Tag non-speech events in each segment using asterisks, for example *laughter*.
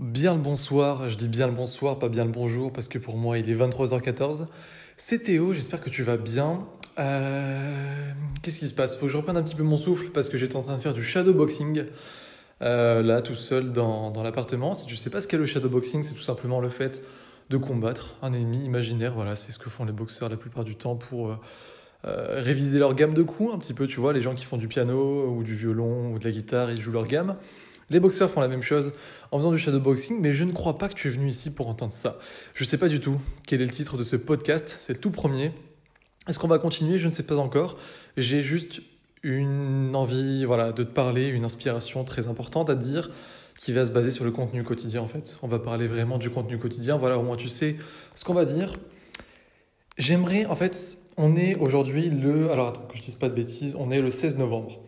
Bien le bonsoir, je dis bien le bonsoir, pas bien le bonjour, parce que pour moi il est 23h14. C'est Théo, j'espère que tu vas bien. Euh, Qu'est-ce qui se passe? Faut que je reprenne un petit peu mon souffle parce que j'étais en train de faire du shadowboxing euh, là tout seul dans, dans l'appartement. Si tu sais pas ce qu'est le shadowboxing, c'est tout simplement le fait de combattre un ennemi imaginaire. Voilà, c'est ce que font les boxeurs la plupart du temps pour euh, réviser leur gamme de coups un petit peu. Tu vois, les gens qui font du piano ou du violon ou de la guitare, ils jouent leur gamme. Les boxeurs font la même chose en faisant du shadowboxing, mais je ne crois pas que tu es venu ici pour entendre ça. Je ne sais pas du tout quel est le titre de ce podcast, c'est le tout premier. Est-ce qu'on va continuer? Je ne sais pas encore. J'ai juste une envie voilà, de te parler, une inspiration très importante à te dire qui va se baser sur le contenu quotidien en fait. On va parler vraiment du contenu quotidien. Voilà, au moins tu sais ce qu'on va dire. J'aimerais, en fait, on est aujourd'hui le... Alors attends, que je dise pas de bêtises, on est le 16 novembre.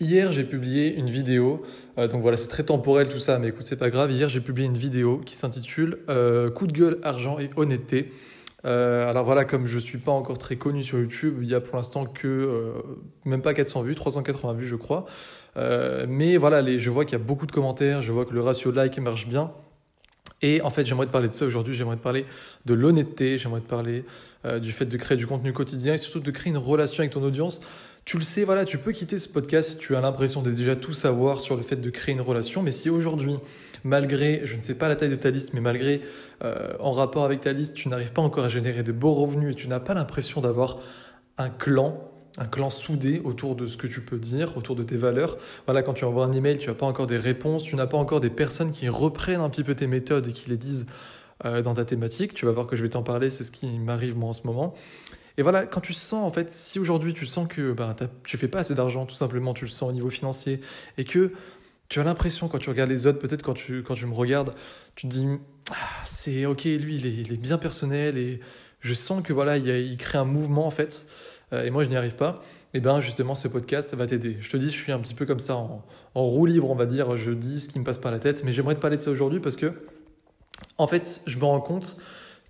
Hier, j'ai publié une vidéo, euh, donc voilà, c'est très temporel tout ça, mais écoute, c'est pas grave. Hier, j'ai publié une vidéo qui s'intitule euh, Coup de gueule, argent et honnêteté. Euh, alors voilà, comme je suis pas encore très connu sur YouTube, il y a pour l'instant que même pas 400 vues, 380 vues, je crois. Mais voilà, je vois qu'il y a beaucoup de commentaires, je vois que le ratio like marche bien. Et en fait, j'aimerais te parler de ça aujourd'hui. J'aimerais te parler de l'honnêteté. J'aimerais te parler du fait de créer du contenu quotidien et surtout de créer une relation avec ton audience. Tu le sais, voilà, tu peux quitter ce podcast si tu as l'impression de déjà tout savoir sur le fait de créer une relation. Mais si aujourd'hui, malgré, je ne sais pas la taille de ta liste, mais malgré, euh, en rapport avec ta liste, tu n'arrives pas encore à générer de beaux revenus et tu n'as pas l'impression d'avoir un clan, un clan soudé autour de ce que tu peux dire, autour de tes valeurs. Voilà, quand tu envoies un email, tu n'as pas encore des réponses, tu n'as pas encore des personnes qui reprennent un petit peu tes méthodes et qui les disent euh, dans ta thématique. Tu vas voir que je vais t'en parler, c'est ce qui m'arrive moi en ce moment. Et voilà, quand tu sens, en fait, si aujourd'hui tu sens que ben, tu fais pas assez d'argent, tout simplement, tu le sens au niveau financier, et que tu as l'impression, quand tu regardes les autres, peut-être quand tu, quand tu me regardes, tu te dis, ah, c'est ok, lui, il est, bien personnel, et je sens que voilà, il, crée un mouvement, en fait, euh, et moi, je n'y arrive pas. Et bien, justement, ce podcast va t'aider. Je te dis, je suis un petit peu comme ça, en, en roue libre, on va dire, je dis ce qui me passe par la tête, mais j'aimerais te parler de ça aujourd'hui parce que, en fait, je me rends compte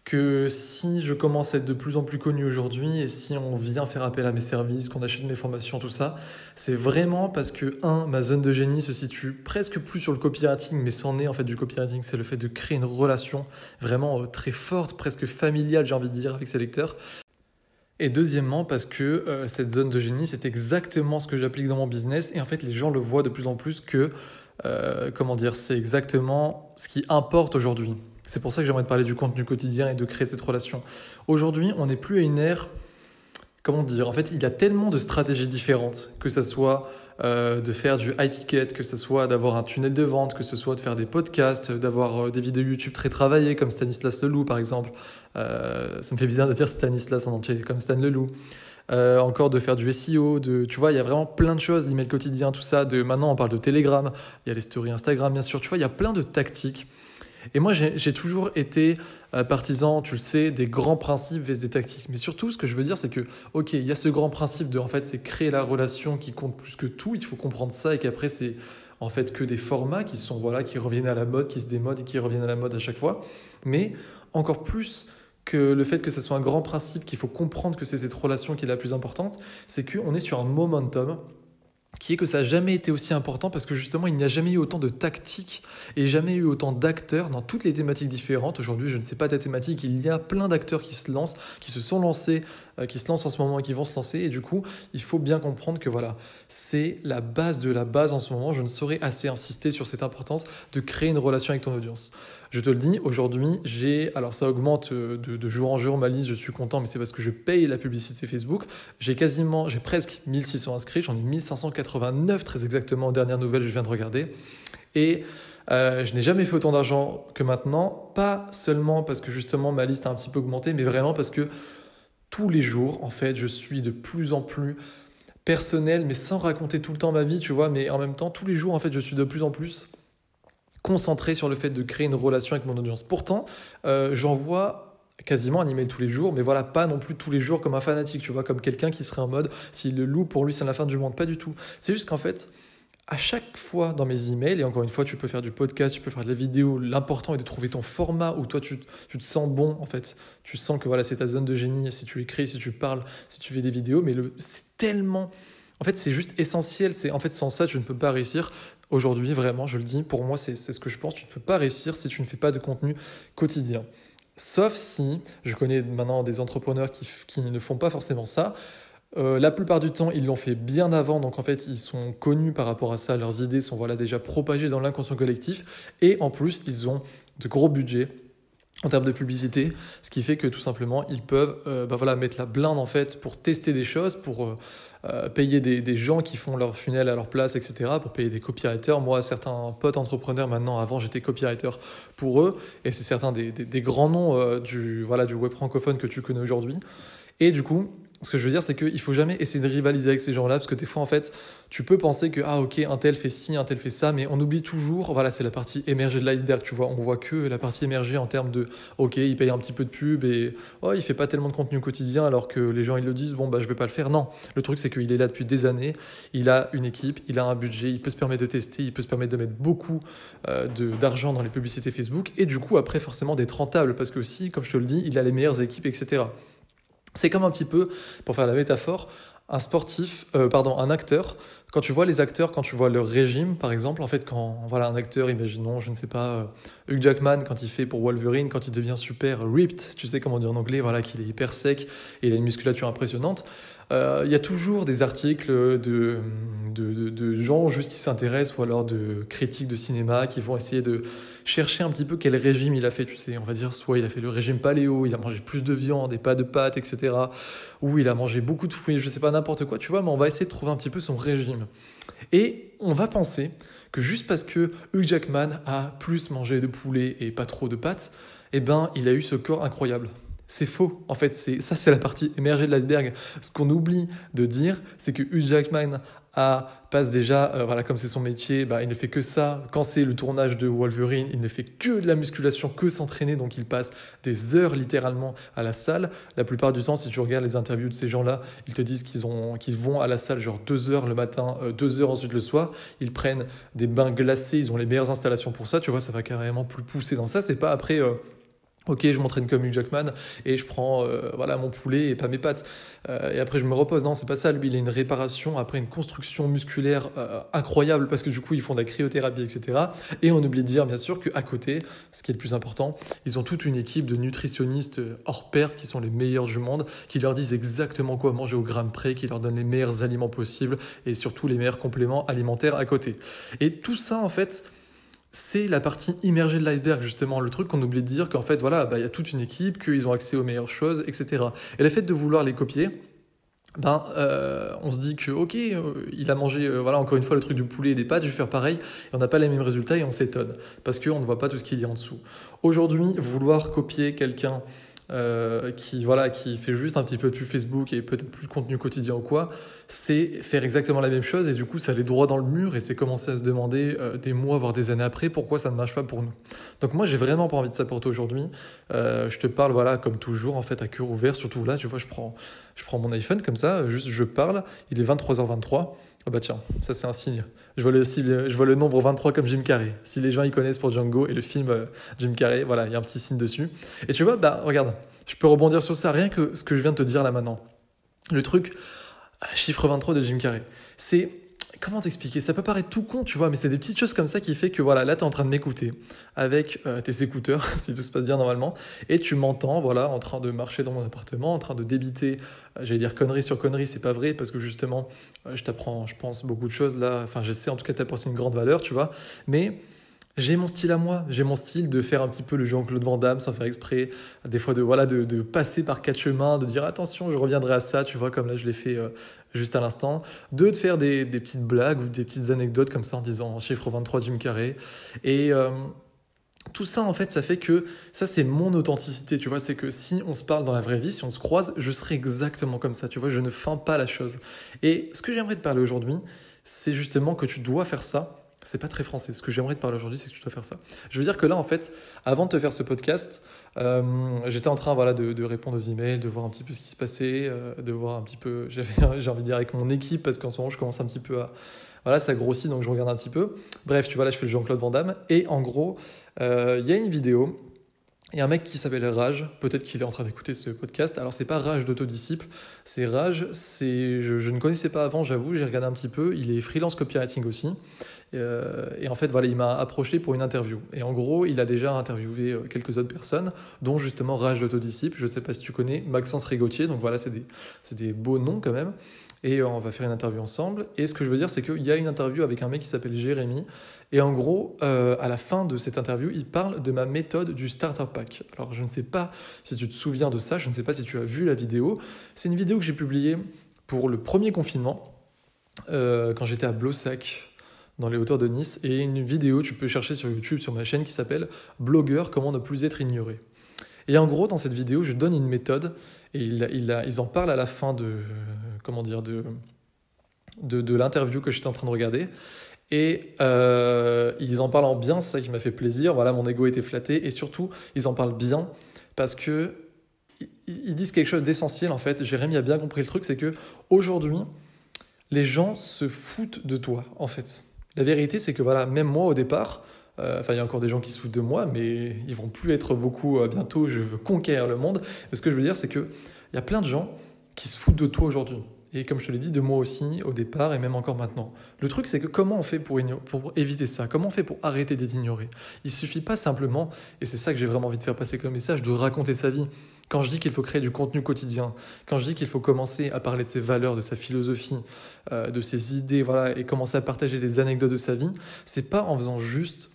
que si je commence à être de plus en plus connu aujourd'hui et si on vient faire appel à mes services, qu'on achète mes formations, tout ça, c'est vraiment parce que, un, ma zone de génie se situe presque plus sur le copywriting, mais c'en est en fait du copywriting, c'est le fait de créer une relation vraiment euh, très forte, presque familiale, j'ai envie de dire, avec ses lecteurs. Et deuxièmement, parce que euh, cette zone de génie, c'est exactement ce que j'applique dans mon business. Et en fait, les gens le voient de plus en plus que, euh, comment dire, c'est exactement ce qui importe aujourd'hui. C'est pour ça que j'aimerais te parler du contenu quotidien et de créer cette relation. Aujourd'hui, on n'est plus à une ère, comment dire, en fait, il y a tellement de stratégies différentes, que ce soit euh, de faire du high ticket, que ce soit d'avoir un tunnel de vente, que ce soit de faire des podcasts, d'avoir euh, des vidéos YouTube très travaillées, comme Stanislas Leloup par exemple. Euh, ça me fait bizarre de dire Stanislas en entier, comme Stan Leloup. Encore de faire du SEO, de, tu vois, il y a vraiment plein de choses, l'email quotidien, tout ça. De, maintenant, on parle de Telegram, il y a les stories Instagram, bien sûr. Tu vois, il y a plein de tactiques et moi, j'ai toujours été euh, partisan, tu le sais, des grands principes et des tactiques. Mais surtout, ce que je veux dire, c'est que, ok, il y a ce grand principe de, en fait, c'est créer la relation qui compte plus que tout. Il faut comprendre ça et qu'après, c'est en fait que des formats qui sont, voilà, qui reviennent à la mode, qui se démodent et qui reviennent à la mode à chaque fois. Mais encore plus que le fait que ce soit un grand principe, qu'il faut comprendre que c'est cette relation qui est la plus importante, c'est qu'on est sur un momentum qui est que ça n'a jamais été aussi important parce que justement il n'y a jamais eu autant de tactiques et jamais eu autant d'acteurs dans toutes les thématiques différentes. Aujourd'hui, je ne sais pas ta thématique, il y a plein d'acteurs qui se lancent, qui se sont lancés, euh, qui se lancent en ce moment et qui vont se lancer. Et du coup, il faut bien comprendre que voilà, c'est la base de la base en ce moment. Je ne saurais assez insister sur cette importance de créer une relation avec ton audience. Je te le dis, aujourd'hui, j'ai, alors ça augmente de, de, jour en jour ma liste, je suis content, mais c'est parce que je paye la publicité Facebook. J'ai quasiment, j'ai presque 1600 inscrits, j'en ai 1589 très exactement aux dernières nouvelles, je viens de regarder. Et euh, je n'ai jamais fait autant d'argent que maintenant, pas seulement parce que justement ma liste a un petit peu augmenté, mais vraiment parce que tous les jours, en fait, je suis de plus en plus personnel, mais sans raconter tout le temps ma vie, tu vois, mais en même temps, tous les jours, en fait, je suis de plus en plus concentré sur le fait de créer une relation avec mon audience. Pourtant, euh, j'envoie quasiment un email tous les jours, mais voilà, pas non plus tous les jours comme un fanatique, tu vois, comme quelqu'un qui serait en mode, s'il le loue, pour lui, c'est la fin du monde. Pas du tout. C'est juste qu'en fait, à chaque fois dans mes emails, et encore une fois, tu peux faire du podcast, tu peux faire de la vidéo, l'important est de trouver ton format où toi, tu, te sens bon, en fait. Tu sens que voilà, c'est ta zone de génie, si tu écris, si tu parles, si tu fais des vidéos, mais c'est tellement... En fait, c'est juste essentiel. C'est en fait sans ça, tu ne peux pas réussir Aujourd'hui, vraiment, je le dis, pour moi, c'est ce que je pense. Tu ne peux pas réussir si tu ne fais pas de contenu quotidien. Sauf si, je connais maintenant des entrepreneurs qui, ne font pas forcément ça. Euh, la plupart du temps, ils l'ont fait bien avant, donc en fait, ils sont connus par rapport à ça. Leurs idées sont voilà, déjà propagées dans l'inconscient collectif. Et en plus, ils ont de gros budgets en termes de publicité, ce qui fait que tout simplement ils peuvent euh, bah voilà, mettre la blinde en fait pour tester des choses, pour euh, euh, payer des, des, gens qui font leur funnel à leur place, etc., pour payer des copywriters. Moi, certains potes entrepreneurs maintenant, avant j'étais copywriter pour eux, et c'est certains des, des, des, grands noms du, voilà, du web francophone que tu connais aujourd'hui. Et du coup, ce que je veux dire, c'est qu'il faut jamais essayer de rivaliser avec ces gens-là, parce que des fois, en fait, tu peux penser que, ah, ok, un tel fait ci, un tel fait ça, mais on oublie toujours, voilà, c'est la partie émergée de l'iceberg, tu vois. On voit que la partie émergée en termes de, ok, il paye un petit peu de pub et, oh, il fait pas tellement de contenu quotidien, alors que les gens, ils le disent, bon, bah, je vais pas le faire. Non. Le truc, c'est qu'il est là depuis des années, il a une équipe, il a un budget, il peut se permettre de tester, il peut se permettre de mettre beaucoup euh, d'argent dans les publicités Facebook, et du coup, après, forcément, d'être rentable, parce que aussi, comme je te le dis, il a les meilleures équipes, etc. C'est comme un petit peu, pour faire la métaphore, un sportif, euh, pardon, un acteur. Quand tu vois les acteurs, quand tu vois leur régime, par exemple, en fait, quand voilà un acteur, imaginons, je ne sais pas, euh, Hugh Jackman, quand il fait pour Wolverine, quand il devient super ripped, tu sais comment dire en anglais, voilà, qu'il est hyper sec et il a une musculature impressionnante. Euh, il y a toujours des articles de, gens juste qui s'intéressent ou alors de critiques de cinéma qui vont essayer de chercher un petit peu quel régime il a fait, tu sais, on va dire soit il a fait le régime paléo, il a mangé plus de viande et pas de pâtes, etc. Ou il a mangé beaucoup de fruits, je sais pas, n'importe quoi, tu vois, mais on va essayer de trouver un petit peu son régime. Et on va penser que juste parce que Hugh Jackman a plus mangé de poulet et pas trop de pâtes, eh ben, il a eu ce corps incroyable. C'est faux. En fait, c'est ça, c'est la partie émergée de l'iceberg. Ce qu'on oublie de dire, c'est que Hugh Jackman passe déjà, euh, voilà, comme c'est son métier, bah, il ne fait que ça. Quand c'est le tournage de Wolverine, il ne fait que de la musculation, que s'entraîner. Donc, il passe des heures littéralement à la salle. La plupart du temps, si tu regardes les interviews de ces gens-là, ils te disent qu'ils vont à la salle genre deux heures le matin, euh, deux heures ensuite le soir. Ils prennent des bains glacés. Ils ont les meilleures installations pour ça. Tu vois, ça va carrément plus pousser dans ça. C'est pas après. Euh, Ok, je m'entraîne comme Hugh Jackman et je prends euh, voilà mon poulet et pas mes pâtes. Euh, et après je me repose. Non, c'est pas ça. Lui, il a une réparation après une construction musculaire euh, incroyable parce que du coup ils font de la cryothérapie, etc. Et on oublie de dire bien sûr qu'à côté, ce qui est le plus important, ils ont toute une équipe de nutritionnistes hors pair qui sont les meilleurs du monde, qui leur disent exactement quoi manger au gramme près, qui leur donnent les meilleurs aliments possibles et surtout les meilleurs compléments alimentaires à côté. Et tout ça en fait c'est la partie immergée de l'iceberg, justement, le truc qu'on oublie de dire qu'en fait, voilà, bah, il y a toute une équipe, qu'ils ont accès aux meilleures choses, etc. Et le fait de vouloir les copier, ben, euh, on se dit que, ok, euh, il a mangé, euh, voilà, encore une fois, le truc du poulet et des pâtes, je vais faire pareil, et on n'a pas les mêmes résultats et on s'étonne, parce qu'on ne voit pas tout ce qu'il y a en dessous. Aujourd'hui, vouloir copier quelqu'un qui voilà qui fait juste un petit peu plus Facebook et peut-être plus de contenu quotidien ou quoi, c'est faire exactement la même chose et du coup ça allait droit dans le mur et c'est commencer à se demander euh, des mois voire des années après pourquoi ça ne marche pas pour nous. Donc moi j'ai vraiment pas envie de ça pour toi aujourd'hui. Euh, je te parle voilà comme toujours en fait à cœur ouvert surtout là tu vois je prends je prends mon iPhone comme ça juste je parle il est 23h23 ah bah tiens, ça c'est un signe. Je vois, le, je vois le nombre 23 comme Jim Carrey. Si les gens y connaissent pour Django et le film euh, Jim Carrey, voilà, il y a un petit signe dessus. Et tu vois, bah regarde, je peux rebondir sur ça, rien que ce que je viens de te dire là maintenant. Le truc, chiffre 23 de Jim Carrey, c'est comment t'expliquer? Ça peut paraître tout con, tu vois, mais c'est des petites choses comme ça qui fait que voilà, là, tu es en train de m'écouter avec euh, tes écouteurs, *laughs* si tout se passe bien normalement, et tu m'entends, voilà, en train de marcher dans mon appartement, en train de débiter, euh, j'allais dire connerie sur connerie, c'est pas vrai, parce que justement, euh, je t'apprends, je pense, beaucoup de choses là, enfin, j'essaie en tout cas t'apporter une grande valeur, tu vois, mais j'ai mon style à moi, j'ai mon style de faire un petit peu le Jean-Claude Van Damme sans faire exprès, des fois de voilà de, de, passer par quatre chemins, de dire attention, je reviendrai à ça, tu vois, comme là je l'ai fait euh, juste à l'instant, de faire des, des, petites blagues ou des petites anecdotes comme ça en disant chiffre 23 Jim Carrey. Et euh, tout ça, en fait, ça fait que ça, c'est mon authenticité, tu vois. C'est que si on se parle dans la vraie vie, si on se croise, je serai exactement comme ça, tu vois. Je ne feins pas la chose. Et ce que j'aimerais te parler aujourd'hui, c'est justement que tu dois faire ça c'est pas très français. Ce que j'aimerais te parler aujourd'hui, c'est que tu dois faire ça. Je veux dire que là, en fait, avant de te faire ce podcast, euh, j'étais en train voilà, de, répondre aux emails, de voir un petit peu ce qui se passait, euh, de voir un petit peu, *laughs* j'ai envie de dire avec mon équipe, parce qu'en ce moment, je commence un petit peu à. Voilà, ça grossit, donc je regarde un petit peu. Bref, tu vois, là, je fais le Jean-Claude Van Damme. Et en gros, euh, il y a une vidéo il y a un mec qui s'appelle Rage, peut-être qu'il est en train d'écouter ce podcast. Alors c'est pas Rage d'autodisciple, c'est Rage, c'est je, ne connaissais pas avant, j'avoue, j'ai regardé un petit peu. Il est freelance copywriting aussi. et en fait, voilà, il m'a approché pour une interview. Et en gros, il a déjà interviewé quelques autres personnes, dont justement Rage l'autodisciple, je ne sais pas si tu connais, Maxence Rigotier, donc voilà, c'est des, des beaux noms quand même et on va faire une interview ensemble. Et ce que je veux dire, c'est qu'il y a une interview avec un mec qui s'appelle Jérémy. Et en gros, euh, à la fin de cette interview, il parle de ma méthode du starter pack. Alors, je ne sais pas si tu te souviens de ça, je ne sais pas si tu as vu la vidéo. C'est une vidéo que j'ai publiée pour le premier confinement, euh, quand j'étais à Blossac, dans les hauteurs de Nice. Et une vidéo, tu peux chercher sur YouTube, sur ma chaîne, qui s'appelle Blogueur, comment ne plus être ignoré. Et en gros, dans cette vidéo, je donne une méthode et il ils en parlent à la fin de, comment dire, de, de, l'interview que j'étais en train de regarder. Et euh, ils en parlent en bien, c'est ça qui m'a fait plaisir. Voilà, mon ego était flatté. Et surtout, ils en parlent bien parce que ils disent quelque chose d'essentiel en fait. Jérémy a bien compris le truc, c'est que aujourd'hui, les gens se foutent de toi en fait. La vérité, c'est que voilà, même moi au départ, euh, enfin, il y a encore des gens qui se foutent de moi, mais ils vont plus être beaucoup euh, bientôt. Je veux conquérir le monde. Mais ce que je veux dire, c'est que il y a plein de gens qui se foutent de toi aujourd'hui. Et comme je te l'ai dit, de moi aussi au départ et même encore maintenant. Le truc, c'est que comment on fait pour, pour éviter ça? Comment on fait pour arrêter d'être ignoré? Il suffit pas simplement, et c'est ça que j'ai vraiment envie de faire passer comme message, de raconter sa vie. Quand je dis qu'il faut créer du contenu quotidien, quand je dis qu'il faut commencer à parler de ses valeurs, de sa philosophie, euh, de ses idées, voilà, et commencer à partager des anecdotes de sa vie, c'est pas en faisant juste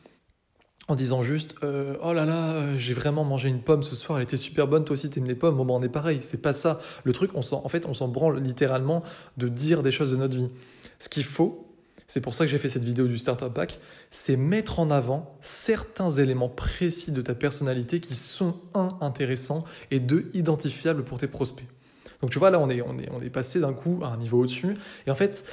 en disant juste euh, oh là là euh, j'ai vraiment mangé une pomme ce soir elle était super bonne toi aussi t'aimes les pommes. Bon ben on est pareil c'est pas ça. Le truc on en fait on s'en branle littéralement de dire des choses de notre vie. Ce qu'il faut c'est pour ça que j'ai fait cette vidéo du startup pack c'est mettre en avant certains éléments précis de ta personnalité qui sont un intéressants et deux identifiables pour tes prospects. Donc tu vois là on est on est on est passé d'un coup à un niveau au-dessus. Et en fait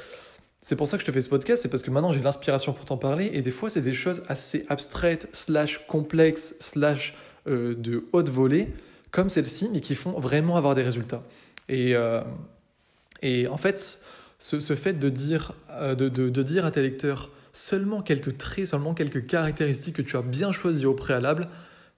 c'est pour ça que je te fais ce podcast, c'est parce que maintenant j'ai l'inspiration pour t'en parler, et des fois c'est des choses assez abstraites, slash complexes, slash euh, de haute volée, comme celle-ci, mais qui font vraiment avoir des résultats. Et, euh, et en fait, ce, fait de dire, euh, de, de, dire à tes lecteurs seulement quelques traits, seulement quelques caractéristiques que tu as bien choisies au préalable,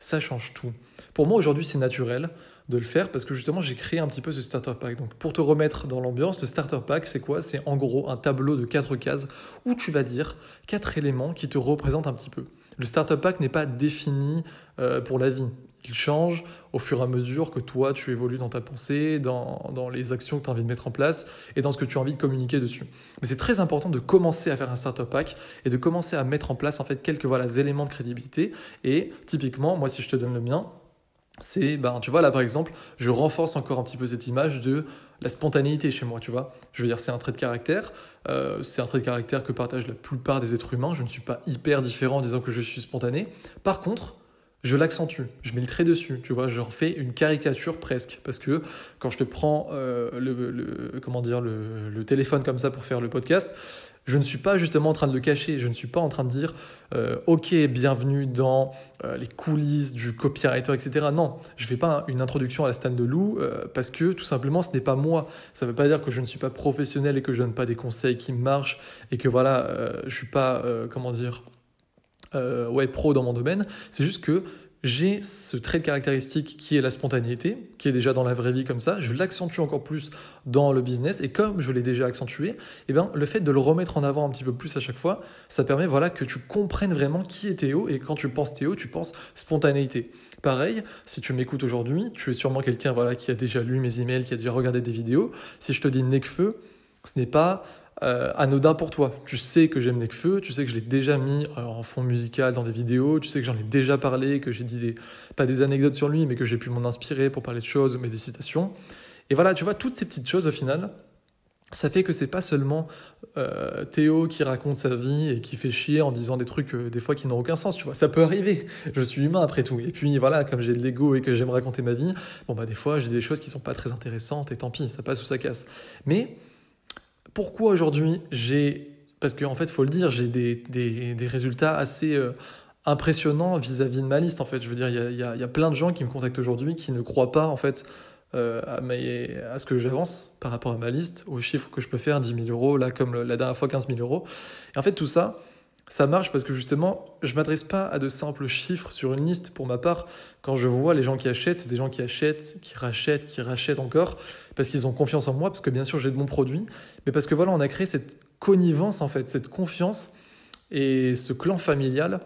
ça change tout. Pour moi aujourd'hui c'est naturel, de le faire parce que justement j'ai créé un petit peu ce starter pack. Donc pour te remettre dans l'ambiance, le starter pack c'est quoi? C'est en gros un tableau de quatre cases où tu vas dire quatre éléments qui te représentent un petit peu. Le starter pack n'est pas défini euh, pour la vie. Il change au fur et à mesure que toi tu évolues dans ta pensée, dans, dans les actions que tu as envie de mettre en place et dans ce que tu as envie de communiquer dessus. Mais c'est très important de commencer à faire un starter pack et de commencer à mettre en place en fait quelques voilà, éléments de crédibilité. Et typiquement, moi si je te donne le mien, c'est, ben, tu vois, là par exemple, je renforce encore un petit peu cette image de la spontanéité chez moi, tu vois. Je veux dire, c'est un trait de caractère, euh, c'est un trait de caractère que partagent la plupart des êtres humains. Je ne suis pas hyper différent en disant que je suis spontané. Par contre, je l'accentue, je mets le trait dessus, tu vois, j'en fais une caricature presque, parce que quand je te prends euh, le, comment dire, le, téléphone comme ça pour faire le podcast, je ne suis pas justement en train de le cacher, je ne suis pas en train de dire euh, ok bienvenue dans euh, les coulisses du copywriter etc. Non, je ne fais pas une introduction à la Stan de Lou euh, parce que tout simplement ce n'est pas moi. Ça ne veut pas dire que je ne suis pas professionnel et que je donne pas des conseils qui marchent et que voilà je suis pas comment dire ouais pro dans mon domaine. C'est juste que j'ai ce trait de caractéristique qui est la spontanéité, qui est déjà dans la vraie vie comme ça, je l'accentue encore plus dans le business, et comme je l'ai déjà accentué, eh bien, le fait de le remettre en avant un petit peu plus à chaque fois, ça permet voilà, que tu comprennes vraiment qui est Théo, et quand tu penses Théo, tu penses spontanéité. Pareil, si tu m'écoutes aujourd'hui, tu es sûrement quelqu'un voilà, qui a déjà lu mes emails, qui a déjà regardé des vidéos, si je te dis Necfeu, ce n'est pas euh, anodin pour toi. Tu sais que j'aime Necfeu, tu sais que je l'ai déjà mis euh, en fond musical dans des vidéos, tu sais que j'en ai déjà parlé, que j'ai dit des, pas des anecdotes sur lui, mais que j'ai pu m'en inspirer pour parler de choses, mais des citations. Et voilà, tu vois, toutes ces petites choses au final, ça fait que c'est pas seulement euh, Théo qui raconte sa vie et qui fait chier en disant des trucs des fois qui n'ont aucun sens, tu vois. Ça peut arriver. Je suis humain après tout. Et puis voilà, comme j'ai de l'ego et que j'aime raconter ma vie, bon bah des fois j'ai des choses qui sont pas très intéressantes et tant pis, ça passe ou ça casse. Mais pourquoi aujourd'hui j'ai. Parce qu'en en fait, il faut le dire, j'ai des, des, résultats assez euh, impressionnants vis-à-vis de ma liste. En fait, je veux dire, il y a, y a, plein de gens qui me contactent aujourd'hui qui ne croient pas en fait euh, à, à, ce que j'avance par rapport à ma liste, aux chiffres que je peux faire, 10 000 euros, là comme la dernière fois 15 000 euros. Et en fait, tout ça, ça marche parce que justement, je m'adresse pas à de simples chiffres sur une liste. Pour ma part, quand je vois les gens qui achètent, c'est des gens qui achètent, qui rachètent, qui rachètent encore parce qu'ils ont confiance en moi, parce que bien sûr j'ai de bons produits, mais parce que voilà, on a créé cette connivence en fait, cette confiance. et ce clan familial.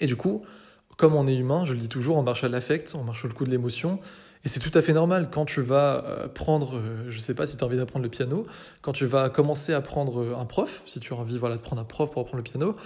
Et du coup, comme on est humain, je le dis toujours, on marche à l'affect, on marche au coup de l'émotion. Et c'est tout à fait normal. Quand tu vas euh, prendre, euh, je ne sais pas si tu as envie d'apprendre le piano, quand tu vas commencer à prendre un prof, si tu as envie voilà, de prendre un prof pour apprendre le piano,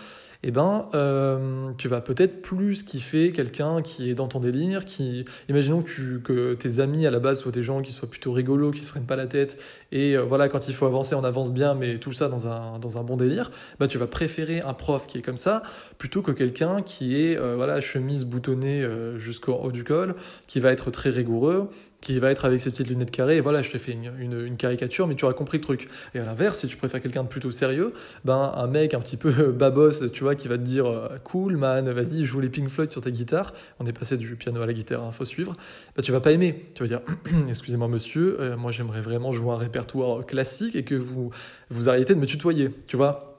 eh ben, euh, tu vas peut-être plus kiffer quelqu'un qui est dans ton délire, qui, imaginons que, tes amis à la base soient des gens qui soient plutôt rigolos, qui se prennent pas la tête, et euh, voilà, quand il faut avancer, on avance bien, mais tout ça dans un, dans un bon délire, bah, tu vas préférer un prof qui est comme ça, plutôt que quelqu'un qui est, euh, voilà, chemise boutonnée jusqu'au haut du col, qui va être très rigoureux, qui va être avec ses petites lunettes carrées, et voilà, je t'ai fait une, caricature, mais tu auras compris le truc. Et à l'inverse, si tu préfères quelqu'un de plutôt sérieux, ben un mec un petit peu babos, tu vois, qui va te dire euh, cool man, vas-y, joue les Pink Floyd sur ta guitare, on est passé du piano à la guitare, il hein, faut suivre, ben, tu vas pas aimer. Tu vas dire, *clears throat* excusez-moi monsieur, euh, moi j'aimerais vraiment jouer un répertoire classique et que vous, vous arrêtez de me tutoyer, tu vois.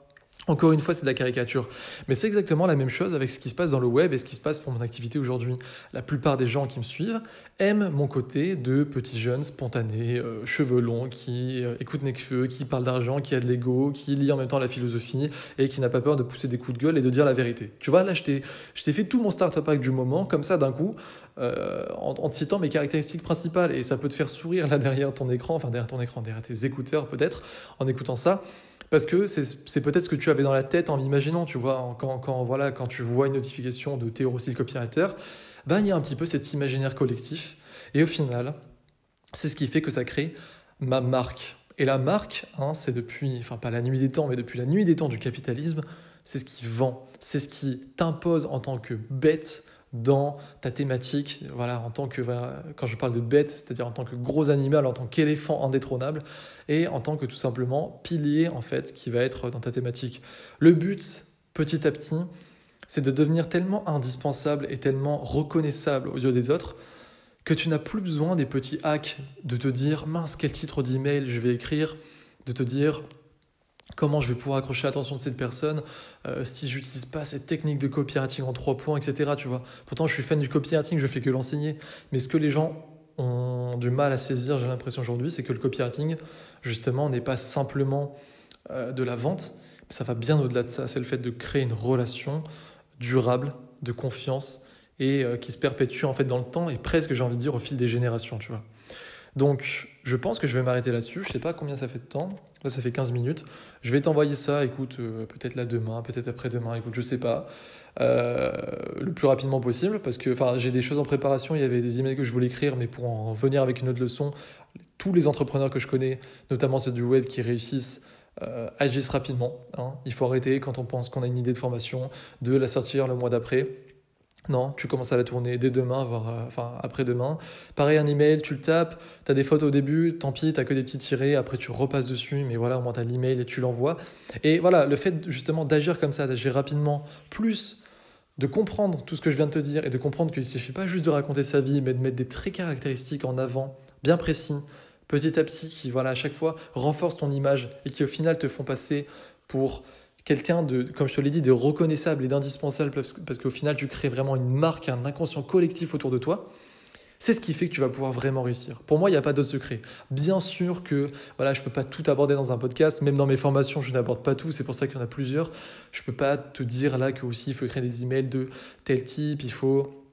Encore une fois, c'est de la caricature. Mais c'est exactement la même chose avec ce qui se passe dans le web et ce qui se passe pour mon activité aujourd'hui. La plupart des gens qui me suivent aiment mon côté de petit jeune spontané, euh, cheveux longs, qui euh, écoute Necfeu, qui parle d'argent, qui a de l'ego, qui lit en même temps la philosophie et qui n'a pas peur de pousser des coups de gueule et de dire la vérité. Tu vois, là, je t'ai fait tout mon startup pack du moment, comme ça, d'un coup, euh, en, en, te citant mes caractéristiques principales. Et ça peut te faire sourire là derrière ton écran, enfin derrière ton écran, derrière tes écouteurs peut-être, en écoutant ça. Parce que c'est peut-être ce que tu avais dans la tête en l'imaginant, tu vois, quand, quand, voilà, quand tu vois une notification de Théo copywriter, ben, il y a un petit peu cet imaginaire collectif. Et au final, c'est ce qui fait que ça crée ma marque. Et la marque, hein, c'est depuis, enfin pas la nuit des temps, mais depuis la nuit des temps du capitalisme, c'est ce qui vend, c'est ce qui t'impose en tant que bête dans ta thématique, voilà, en tant que, quand je parle de bête, c'est-à-dire en tant que gros animal, en tant qu'éléphant indétrônable, et en tant que tout simplement pilier, en fait, qui va être dans ta thématique. Le but, petit à petit, c'est de devenir tellement indispensable et tellement reconnaissable aux yeux des autres que tu n'as plus besoin des petits hacks de te dire mince quel titre d'email je vais écrire, de te dire comment je vais pouvoir accrocher l'attention de cette personne euh, si j'utilise pas cette technique de copywriting en trois points, etc. Tu vois. Pourtant, je suis fan du copywriting, je fais que l'enseigner. Mais ce que les gens ont du mal à saisir, j'ai l'impression aujourd'hui, c'est que le copywriting, justement, n'est pas simplement euh, de la vente, ça va bien au-delà de ça. C'est le fait de créer une relation durable, de confiance et euh, qui se perpétue en fait dans le temps et presque, j'ai envie de dire, au fil des générations, tu vois. Donc, je pense que je vais m'arrêter là-dessus. Je sais pas combien ça fait de temps. Là, ça fait 15 minutes. Je vais t'envoyer ça, écoute, euh, peut-être là demain, peut-être après-demain, écoute, je sais pas. Euh, le plus rapidement possible, parce que j'ai des choses en préparation. Il y avait des emails que je voulais écrire, mais pour en venir avec une autre leçon, tous les entrepreneurs que je connais, notamment ceux du web qui réussissent, euh, agissent rapidement. Hein. Il faut arrêter quand on pense qu'on a une idée de formation, de la sortir le mois d'après. Non, tu commences à la tourner dès demain, voire euh, enfin après-demain. Pareil, un email, tu le tapes, tu as des photos au début, tant pis, tu que des petits tirés, après tu repasses dessus, mais voilà, au moins tu as l'email et tu l'envoies. Et voilà, le fait justement d'agir comme ça, d'agir rapidement, plus de comprendre tout ce que je viens de te dire et de comprendre qu'il ne suffit pas juste de raconter sa vie, mais de mettre des traits caractéristiques en avant, bien précis, petit à petit, qui voilà, à chaque fois renforcent ton image et qui au final te font passer pour quelqu'un de, comme je te l'ai dit, de reconnaissable et d'indispensable parce, qu'au final, tu crées vraiment une marque, un inconscient collectif autour de toi. C'est ce qui fait que tu vas pouvoir vraiment réussir. Pour moi, il n'y a pas d'autre secret. Bien sûr que voilà, je ne peux pas tout aborder dans un podcast, même dans mes formations, je n'aborde pas tout, c'est pour ça qu'il y en a plusieurs. Je ne peux pas te dire là que aussi il faut créer des emails de tel type, il faut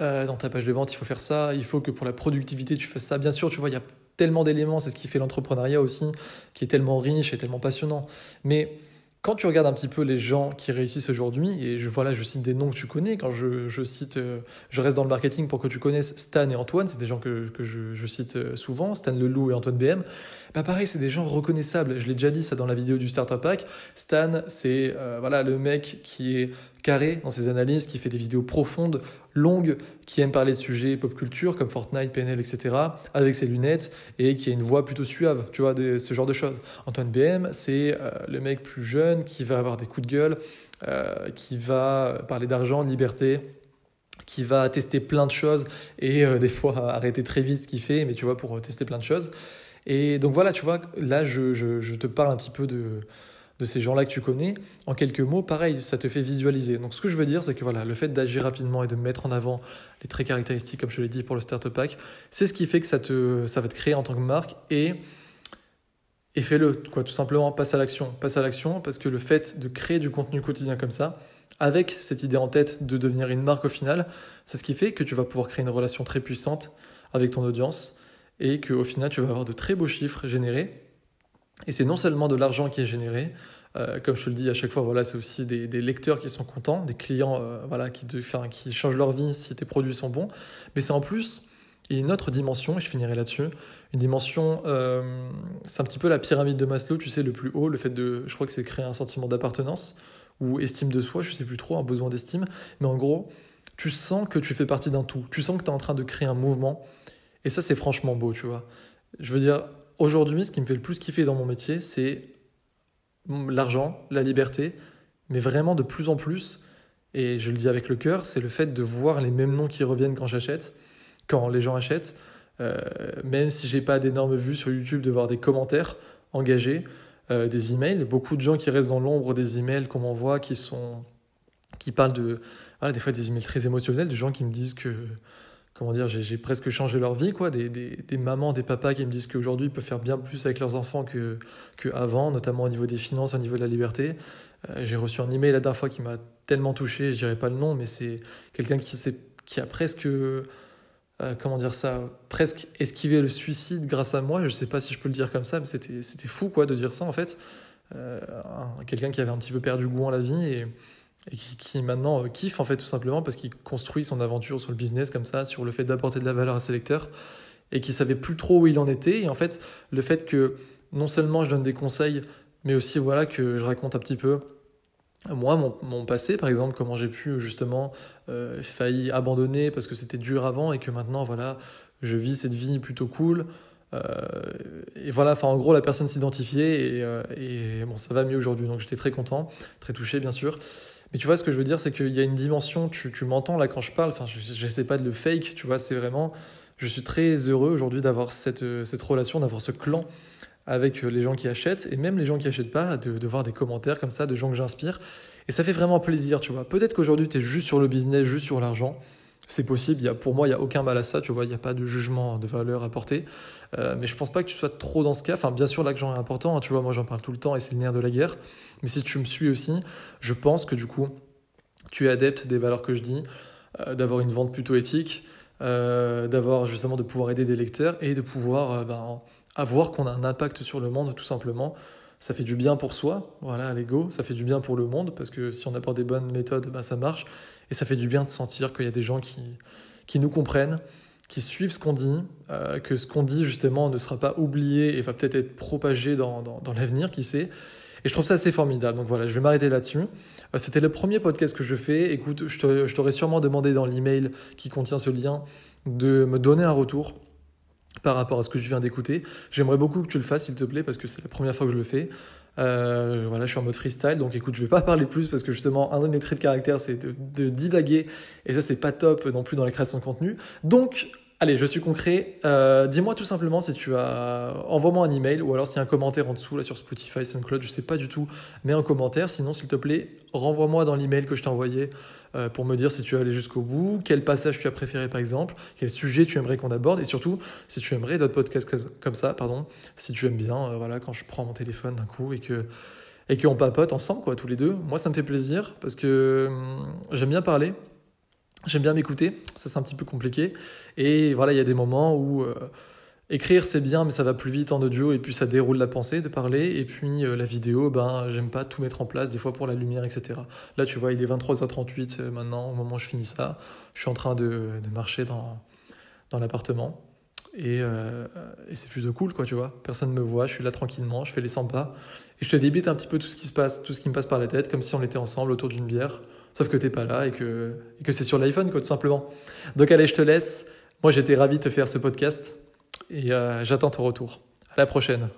euh, dans ta page de vente, il faut faire ça, il faut que pour la productivité, tu fasses ça. Bien sûr, tu vois, il y a tellement d'éléments, c'est ce qui fait l'entrepreneuriat aussi, qui est tellement riche et tellement passionnant. Mais quand tu regardes un petit peu les gens qui réussissent aujourd'hui, et je, voilà, je cite des noms que tu connais, quand je, cite, euh, je reste dans le marketing pour que tu connaisses Stan et Antoine, c'est des gens que, que je, cite euh, souvent, Stan Leloup et Antoine BM, bah pareil, c'est des gens reconnaissables. Je l'ai déjà dit ça dans la vidéo du Starter Pack. Stan, c'est euh, voilà le mec qui est carré dans ses analyses, qui fait des vidéos profondes, longues, qui aime parler de sujets pop culture comme Fortnite, PNL, etc., avec ses lunettes et qui a une voix plutôt suave, tu vois, de, ce genre de choses. Antoine BM, c'est euh, le mec plus jeune qui va avoir des coups de gueule, euh, qui va parler d'argent, de liberté, qui va tester plein de choses et des fois *laughs* arrêter très vite ce qu'il fait, mais tu vois, pour tester plein de choses. Et donc voilà, tu vois, là, je, je, te parle un petit peu de, de ces gens-là que tu connais. En quelques mots, pareil, ça te fait visualiser. Donc ce que je veux dire, c'est que voilà, le fait d'agir rapidement et de mettre en avant les traits caractéristiques, comme je l'ai dit pour le Starter Pack, c'est ce qui fait que ça, te, ça va te créer en tant que marque. Et et fais-le, quoi, tout simplement, passe à l'action. Passe à l'action parce que le fait de créer du contenu quotidien comme ça, avec cette idée en tête de devenir une marque au final, c'est ce qui fait que tu vas pouvoir créer une relation très puissante avec ton audience et qu'au final, tu vas avoir de très beaux chiffres générés. Et c'est non seulement de l'argent qui est généré, euh, comme je te le dis à chaque fois, voilà, c'est aussi des, lecteurs qui sont contents, des clients euh, voilà, qui, changent leur vie si tes produits sont bons, mais c'est en plus une autre dimension, et je finirai là-dessus, une dimension, euh, c'est un petit peu la pyramide de Maslow, tu sais, le plus haut, le fait de, je crois que c'est créer un sentiment d'appartenance ou estime de soi, je sais plus trop, un besoin d'estime, mais en gros, tu sens que tu fais partie d'un tout, tu sens que tu es en train de créer un mouvement, et ça c'est franchement beau, tu vois. Je veux dire, aujourd'hui, ce qui me fait le plus kiffer dans mon métier, c'est l'argent, la liberté, mais vraiment de plus en plus, et je le dis avec le cœur, c'est le fait de voir les mêmes noms qui reviennent quand j'achète, quand les gens achètent, euh, même si j'ai pas d'énormes vues sur YouTube, de voir des commentaires engagés, euh, des emails, beaucoup de gens qui restent dans l'ombre des emails qu'on m'envoie, qui qui parlent de des fois des emails très émotionnels, des gens qui me disent que comment dire, j'ai presque changé leur vie, quoi. Des, mamans, des papas qui me disent qu'aujourd'hui ils peuvent faire bien plus avec leurs enfants que, avant, notamment au niveau des finances, au niveau de la liberté. Euh, j'ai reçu un email la dernière fois qui m'a tellement touché, je dirais pas le nom, mais c'est quelqu'un qui, qui a presque euh, comment dire ça, presque esquiver le suicide grâce à moi. Je sais pas si je peux le dire comme ça, mais c'était, c'était fou quoi de dire ça en fait. Euh, quelqu'un qui avait un petit peu perdu goût en la vie et, qui, maintenant euh, kiffe en fait tout simplement parce qu'il construit son aventure sur le business comme ça, sur le fait d'apporter de la valeur à ses lecteurs et qui savait plus trop où il en était. Et en fait, le fait que non seulement je donne des conseils, mais aussi voilà que je raconte un petit peu moi, mon, passé, par exemple, comment j'ai pu justement euh, failli abandonner parce que c'était dur avant et que maintenant, voilà, je vis cette vie plutôt cool. Euh, et voilà, enfin, en gros, la personne s'identifiait et, et, bon, ça va mieux aujourd'hui. Donc, j'étais très content, très touché, bien sûr. Mais tu vois, ce que je veux dire, c'est qu'il y a une dimension, tu, tu m'entends là quand je parle, enfin, je n'essaie pas de le fake, tu vois, c'est vraiment, je suis très heureux aujourd'hui d'avoir cette, cette relation, d'avoir ce clan avec euh, les gens qui achètent et même les gens qui achètent pas, de, voir des commentaires comme ça de gens que j'inspire. Et ça fait vraiment plaisir, tu vois. Peut-être qu'aujourd'hui, tu es juste sur le business, juste sur l'argent. C'est possible, il y a, pour moi, il n'y a aucun mal à ça, tu vois, il n'y a pas de jugement de valeur à porter. Euh, mais je pense pas que tu sois trop dans ce cas. Enfin, bien sûr, l'argent est important, hein, tu vois, moi j'en parle tout le temps et c'est le nerf de la guerre. Mais si tu me suis aussi, je pense que du coup, tu es adepte des valeurs que je dis, euh, d'avoir une vente plutôt éthique, d'avoir justement de pouvoir aider des lecteurs et de pouvoir ben, à voir qu'on a un impact sur le monde, tout simplement. Ça fait du bien pour soi, voilà, à l'ego, ça fait du bien pour le monde, parce que si on apporte des bonnes méthodes, bah, ça marche. Et ça fait du bien de sentir qu'il y a des gens qui, qui nous comprennent, qui suivent ce qu'on dit, euh, que ce qu'on dit justement ne sera pas oublié et va peut-être être propagé dans, dans, l'avenir, qui sait. Et je trouve ça assez formidable. Donc voilà, je vais m'arrêter là-dessus. Euh, c'était le premier podcast que je fais. Écoute, je t'aurais sûrement demandé dans l'email qui contient ce lien de me donner un retour par rapport à ce que je viens d'écouter. J'aimerais beaucoup que tu le fasses, s'il te plaît, parce que c'est la première fois que je le fais. Euh, voilà, je suis en mode freestyle, donc écoute, je vais pas *laughs* parler plus parce que justement, un de mes traits de caractère, c'est de, de, divaguer, et ça, c'est pas top non plus dans la création de contenu. Donc, Allez, je suis concret. Euh, dis-moi tout simplement si tu as. Envoie-moi un email ou alors s'il y a un commentaire en dessous là sur Spotify, SoundCloud, je sais pas du tout. Mets un commentaire. Sinon, s'il te plaît, renvoie-moi dans l'email que je t'ai envoyé euh, pour me dire si tu es allé jusqu'au bout, quel passage tu as préféré par exemple, quel sujet tu aimerais qu'on aborde et surtout si tu aimerais d'autres podcasts comme ça, pardon, si tu aimes bien, euh, voilà, quand je prends mon téléphone d'un coup et que et qu'on papote ensemble quoi, tous les deux. Moi, ça me fait plaisir parce que hum, j'aime bien parler. J'aime bien m'écouter, ça c'est un petit peu compliqué. Et voilà, il y a des moments où euh, écrire c'est bien, mais ça va plus vite en audio et puis ça déroule la pensée de parler. Et puis euh, la vidéo, ben j'aime pas tout mettre en place, des fois pour la lumière, etc. Là, tu vois, il est 23h38 euh, maintenant, au moment où je finis ça. Je suis en train de, de marcher dans, dans l'appartement. Et, et c'est plutôt cool, quoi, tu vois. Personne ne me voit, je suis là tranquillement, je fais les 100 pas. Et je te débite un petit peu tout ce qui se passe, tout ce qui me passe par la tête, comme si on était ensemble autour d'une bière. Sauf que t'es pas là et que, et que c'est sur l'iPhone, tout simplement. Donc allez, je te laisse. Moi, j'étais ravi de te faire ce podcast et euh, j'attends ton retour. À la prochaine.